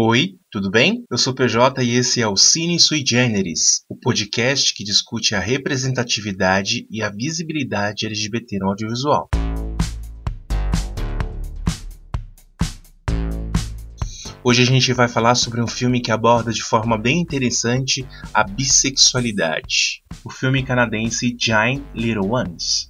Oi, tudo bem? Eu sou PJ e esse é o Cine Sui Generis, o podcast que discute a representatividade e a visibilidade LGBT no audiovisual. Hoje a gente vai falar sobre um filme que aborda de forma bem interessante a bissexualidade. O filme canadense Giant Little Ones.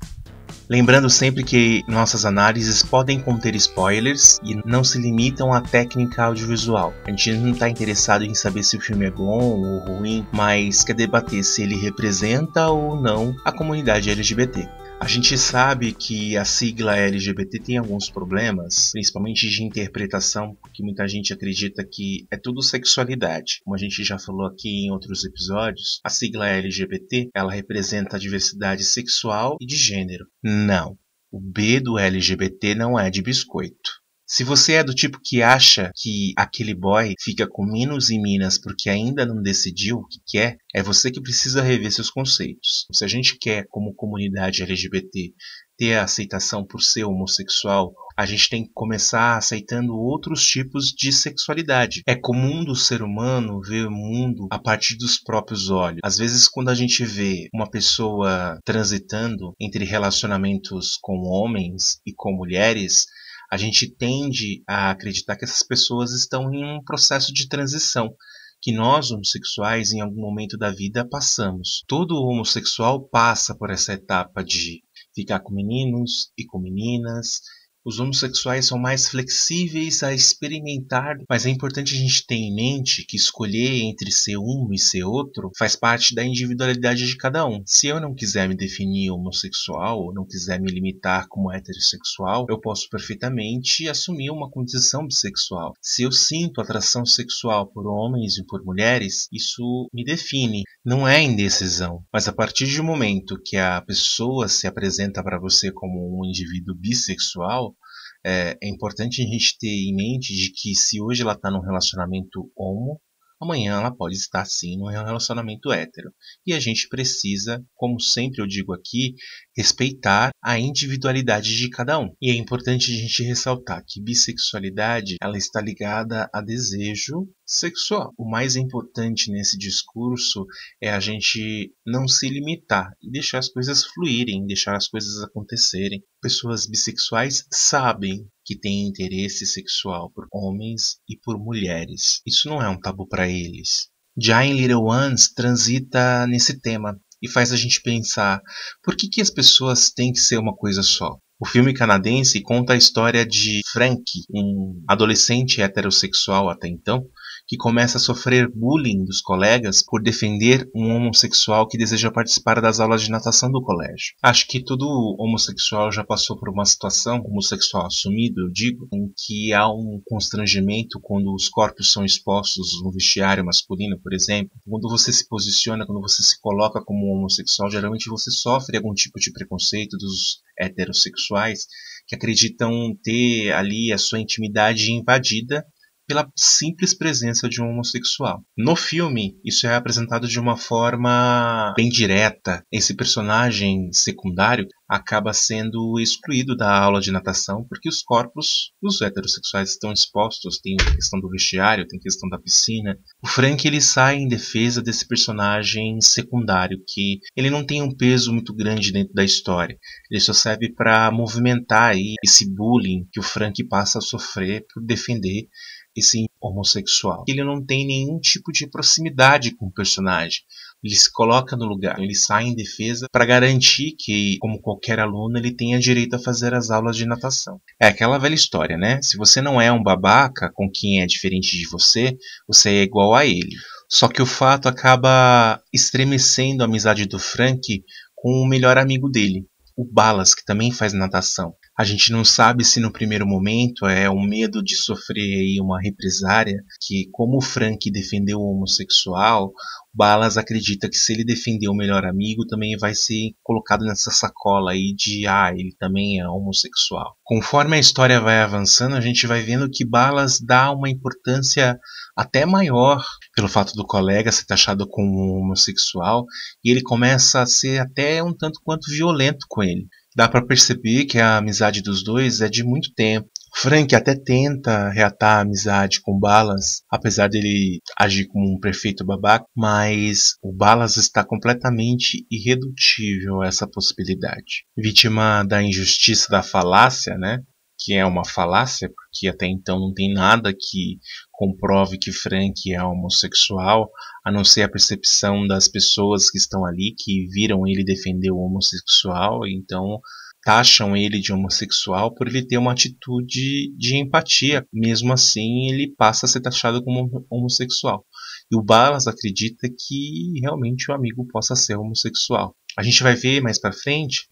Lembrando sempre que nossas análises podem conter spoilers e não se limitam à técnica audiovisual. A gente não está interessado em saber se o filme é bom ou ruim, mas quer debater se ele representa ou não a comunidade LGBT. A gente sabe que a sigla LGBT tem alguns problemas, principalmente de interpretação, porque muita gente acredita que é tudo sexualidade. Como a gente já falou aqui em outros episódios, a sigla LGBT ela representa a diversidade sexual e de gênero. Não. O B do LGBT não é de biscoito. Se você é do tipo que acha que aquele boy fica com Minos e Minas porque ainda não decidiu o que quer, é você que precisa rever seus conceitos. Se a gente quer, como comunidade LGBT, ter a aceitação por ser homossexual, a gente tem que começar aceitando outros tipos de sexualidade. É comum do ser humano ver o mundo a partir dos próprios olhos. Às vezes, quando a gente vê uma pessoa transitando entre relacionamentos com homens e com mulheres, a gente tende a acreditar que essas pessoas estão em um processo de transição que nós homossexuais em algum momento da vida passamos. Todo homossexual passa por essa etapa de ficar com meninos e com meninas os homossexuais são mais flexíveis a experimentar, mas é importante a gente ter em mente que escolher entre ser um e ser outro faz parte da individualidade de cada um. Se eu não quiser me definir homossexual, ou não quiser me limitar como heterossexual, eu posso perfeitamente assumir uma condição bissexual. Se eu sinto atração sexual por homens e por mulheres, isso me define. Não é indecisão, mas a partir do momento que a pessoa se apresenta para você como um indivíduo bissexual, é, é importante a gente ter em mente de que se hoje ela está num relacionamento homo, amanhã ela pode estar sim num relacionamento hétero. E a gente precisa, como sempre eu digo aqui, respeitar a individualidade de cada um. E é importante a gente ressaltar que bissexualidade ela está ligada a desejo sexual. O mais importante nesse discurso é a gente não se limitar e deixar as coisas fluírem, deixar as coisas acontecerem. Pessoas bissexuais sabem que têm interesse sexual por homens e por mulheres. Isso não é um tabu para eles. Em Little Ones transita nesse tema e faz a gente pensar por que, que as pessoas têm que ser uma coisa só? O filme canadense conta a história de Frank, um adolescente heterossexual até então, que começa a sofrer bullying dos colegas por defender um homossexual que deseja participar das aulas de natação do colégio. Acho que todo homossexual já passou por uma situação, homossexual assumido, eu digo, em que há um constrangimento quando os corpos são expostos no vestiário masculino, por exemplo. Quando você se posiciona, quando você se coloca como homossexual, geralmente você sofre algum tipo de preconceito dos heterossexuais que acreditam ter ali a sua intimidade invadida pela simples presença de um homossexual. No filme, isso é apresentado de uma forma bem direta. Esse personagem secundário acaba sendo excluído da aula de natação porque os corpos dos heterossexuais estão expostos. Tem a questão do vestiário, tem a questão da piscina. O Frank ele sai em defesa desse personagem secundário que ele não tem um peso muito grande dentro da história. Ele só serve para movimentar aí esse bullying que o Frank passa a sofrer por defender esse homossexual. Ele não tem nenhum tipo de proximidade com o personagem. Ele se coloca no lugar, ele sai em defesa para garantir que, como qualquer aluno, ele tenha direito a fazer as aulas de natação. É aquela velha história, né? Se você não é um babaca com quem é diferente de você, você é igual a ele. Só que o fato acaba estremecendo a amizade do Frank com o melhor amigo dele, o Balas, que também faz natação. A gente não sabe se no primeiro momento é um medo de sofrer uma represária, que como o Frank defendeu o homossexual, Balas acredita que se ele defender o melhor amigo, também vai ser colocado nessa sacola aí de ah, ele também é homossexual. Conforme a história vai avançando, a gente vai vendo que Balas dá uma importância até maior pelo fato do colega ser taxado como homossexual e ele começa a ser até um tanto quanto violento com ele. Dá para perceber que a amizade dos dois é de muito tempo. Frank até tenta reatar a amizade com Balas, apesar dele agir como um perfeito babaca, mas o Balas está completamente irredutível a essa possibilidade. Vítima da injustiça da falácia, né? Que é uma falácia, porque até então não tem nada que comprove que Frank é homossexual, a não ser a percepção das pessoas que estão ali que viram ele defender o homossexual, então taxam ele de homossexual por ele ter uma atitude de empatia. Mesmo assim, ele passa a ser taxado como homossexual. E o Balas acredita que realmente o amigo possa ser homossexual. A gente vai ver mais para frente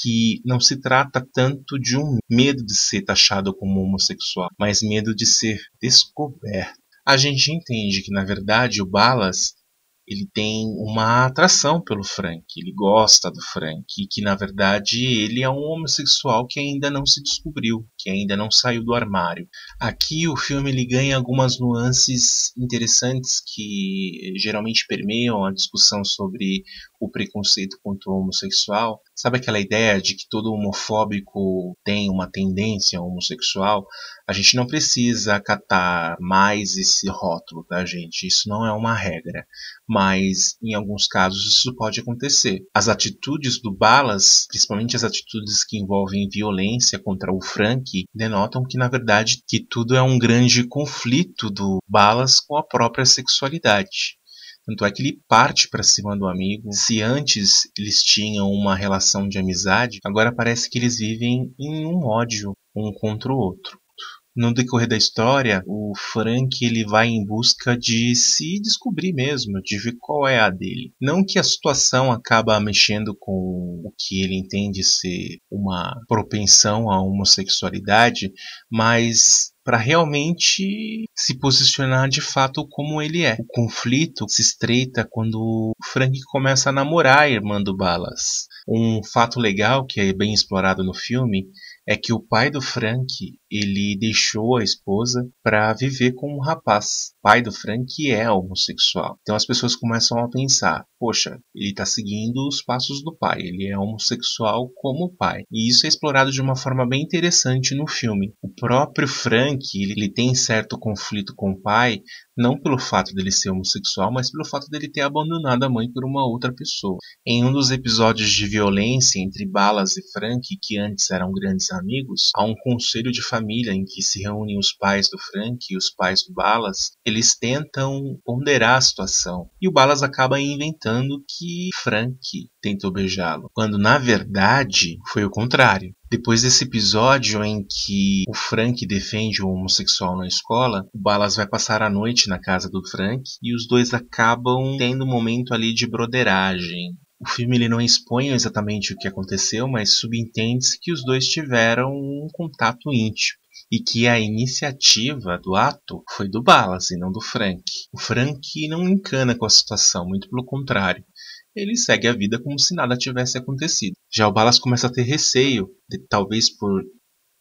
que não se trata tanto de um medo de ser taxado como homossexual, mas medo de ser descoberto. A gente entende que na verdade o Balas ele tem uma atração pelo Frank, ele gosta do Frank, e que na verdade ele é um homossexual que ainda não se descobriu, que ainda não saiu do armário. Aqui o filme ele ganha algumas nuances interessantes que geralmente permeiam a discussão sobre o preconceito contra o homossexual. Sabe aquela ideia de que todo homofóbico tem uma tendência homossexual? A gente não precisa acatar mais esse rótulo, tá, gente? Isso não é uma regra. Mas em alguns casos isso pode acontecer. As atitudes do Balas, principalmente as atitudes que envolvem violência contra o Frank, denotam que na verdade que tudo é um grande conflito do Balas com a própria sexualidade. Tanto é que ele parte para cima do amigo. Se antes eles tinham uma relação de amizade, agora parece que eles vivem em um ódio um contra o outro. No decorrer da história, o Frank ele vai em busca de se descobrir mesmo, de ver qual é a dele. Não que a situação acaba mexendo com o que ele entende ser uma propensão à homossexualidade, mas para realmente se posicionar de fato como ele é. O conflito se estreita quando o Frank começa a namorar a irmã do Balas. Um fato legal que é bem explorado no filme é que o pai do Frank ele deixou a esposa para viver com um rapaz. O pai do Frank é homossexual. Então as pessoas começam a pensar: poxa, ele está seguindo os passos do pai, ele é homossexual como pai. E isso é explorado de uma forma bem interessante no filme. O próprio Frank ele, ele tem certo conflito com o pai, não pelo fato dele ser homossexual, mas pelo fato dele ter abandonado a mãe por uma outra pessoa. Em um dos episódios de violência entre Balas e Frank, que antes eram grandes amigos, há um conselho de família em que se reúnem os pais do Frank e os pais do Balas. Eles tentam ponderar a situação e o Balas acaba inventando que Frank tentou beijá-lo, quando na verdade foi o contrário. Depois desse episódio em que o Frank defende o homossexual na escola, o Balas vai passar a noite na casa do Frank e os dois acabam tendo um momento ali de broderagem. O filme ele não expõe exatamente o que aconteceu, mas subentende-se que os dois tiveram um contato íntimo e que a iniciativa do ato foi do Balas e não do Frank. O Frank não encana com a situação, muito pelo contrário ele segue a vida como se nada tivesse acontecido. Já o Balas começa a ter receio, de, talvez por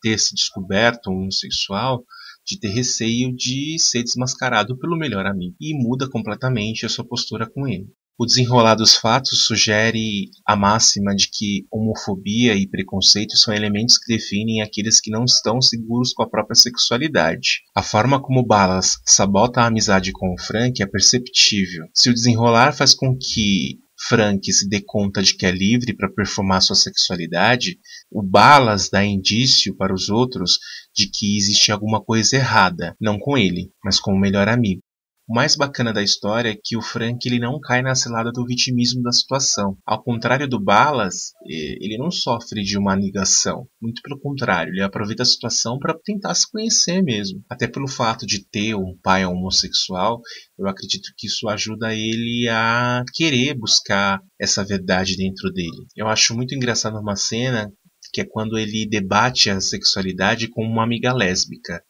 ter se descoberto homossexual, de ter receio de ser desmascarado pelo melhor amigo, e muda completamente a sua postura com ele. O desenrolar dos fatos sugere a máxima de que homofobia e preconceito são elementos que definem aqueles que não estão seguros com a própria sexualidade. A forma como Balas sabota a amizade com o Frank é perceptível. Se o desenrolar faz com que Frank se dê conta de que é livre para performar sua sexualidade, o Balas dá indício para os outros de que existe alguma coisa errada, não com ele, mas com o melhor amigo. O mais bacana da história é que o Frank ele não cai na cilada do vitimismo da situação. Ao contrário do Balas, ele não sofre de uma negação. Muito pelo contrário, ele aproveita a situação para tentar se conhecer mesmo. Até pelo fato de ter um pai homossexual, eu acredito que isso ajuda ele a querer buscar essa verdade dentro dele. Eu acho muito engraçado uma cena que é quando ele debate a sexualidade com uma amiga lésbica.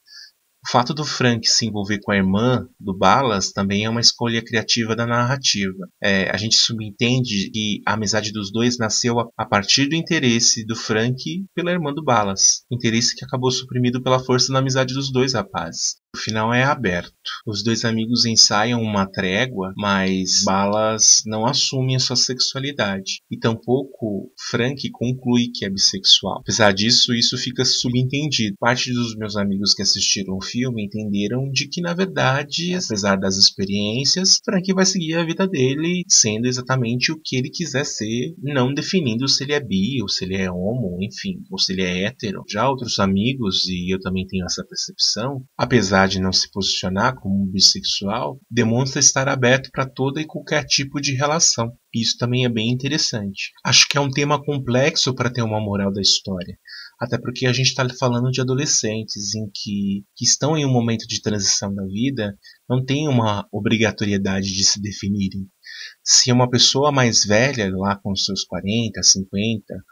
O fato do Frank se envolver com a irmã do Balas também é uma escolha criativa da narrativa. É, a gente subentende que a amizade dos dois nasceu a, a partir do interesse do Frank pela irmã do Balas. Interesse que acabou suprimido pela força da amizade dos dois rapazes. O final é aberto. Os dois amigos ensaiam uma trégua, mas Balas não assume a sua sexualidade. E tampouco Frank conclui que é bissexual. Apesar disso, isso fica subentendido. Parte dos meus amigos que assistiram o filme entenderam de que, na verdade, apesar das experiências, Frank vai seguir a vida dele sendo exatamente o que ele quiser ser, não definindo se ele é bi ou se ele é homo, enfim, ou se ele é hétero. Já outros amigos, e eu também tenho essa percepção, apesar de não se posicionar como bissexual, demonstra estar aberto para toda e qualquer tipo de relação. Isso também é bem interessante. Acho que é um tema complexo para ter uma moral da história. Até porque a gente está falando de adolescentes em que, que estão em um momento de transição da vida, não tem uma obrigatoriedade de se definirem. Se uma pessoa mais velha, lá com seus 40, 50,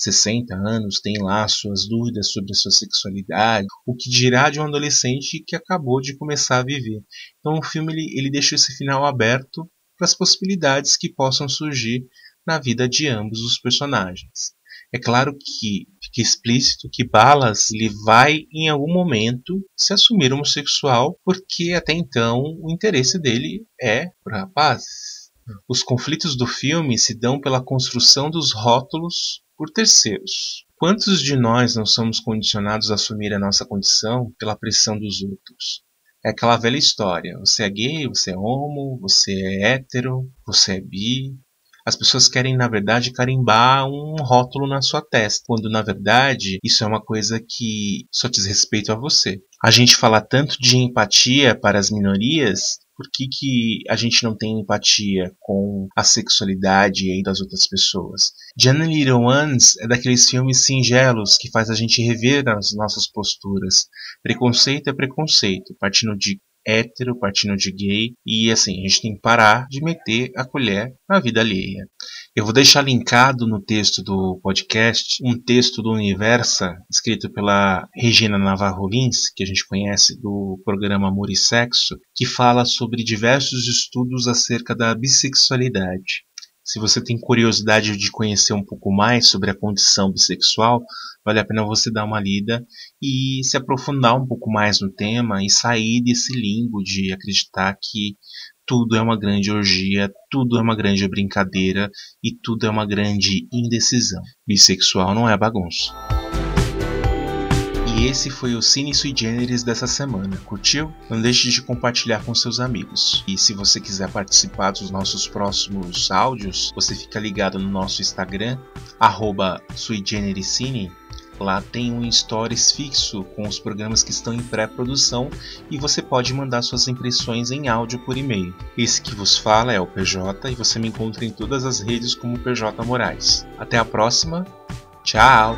60 anos, tem lá suas dúvidas sobre a sua sexualidade, o que dirá de um adolescente que acabou de começar a viver. Então o filme ele, ele deixa esse final aberto para as possibilidades que possam surgir na vida de ambos os personagens. É claro que fica explícito que Balas ele vai em algum momento se assumir homossexual, porque até então o interesse dele é por rapazes. Os conflitos do filme se dão pela construção dos rótulos por terceiros. Quantos de nós não somos condicionados a assumir a nossa condição pela pressão dos outros? É aquela velha história: você é gay, você é homo, você é hétero, você é bi. As pessoas querem, na verdade, carimbar um rótulo na sua testa, quando na verdade isso é uma coisa que só diz respeito a você. A gente fala tanto de empatia para as minorias, por que, que a gente não tem empatia com a sexualidade aí das outras pessoas? Jenny Little Ones é daqueles filmes singelos que faz a gente rever as nossas posturas. Preconceito é preconceito, partindo de hétero, partindo de gay, e assim, a gente tem que parar de meter a colher na vida alheia. Eu vou deixar linkado no texto do podcast um texto do Universa, escrito pela Regina Navarro Lins, que a gente conhece do programa Amor e Sexo, que fala sobre diversos estudos acerca da bissexualidade. Se você tem curiosidade de conhecer um pouco mais sobre a condição bissexual, vale a pena você dar uma lida e se aprofundar um pouco mais no tema e sair desse limbo de acreditar que tudo é uma grande orgia, tudo é uma grande brincadeira e tudo é uma grande indecisão. Bissexual não é bagunça. E esse foi o Cine Sui Generis dessa semana. Curtiu? Não deixe de compartilhar com seus amigos. E se você quiser participar dos nossos próximos áudios, você fica ligado no nosso Instagram, arroba Lá tem um stories fixo com os programas que estão em pré-produção e você pode mandar suas impressões em áudio por e-mail. Esse que vos fala é o PJ e você me encontra em todas as redes como PJ Moraes. Até a próxima. Tchau!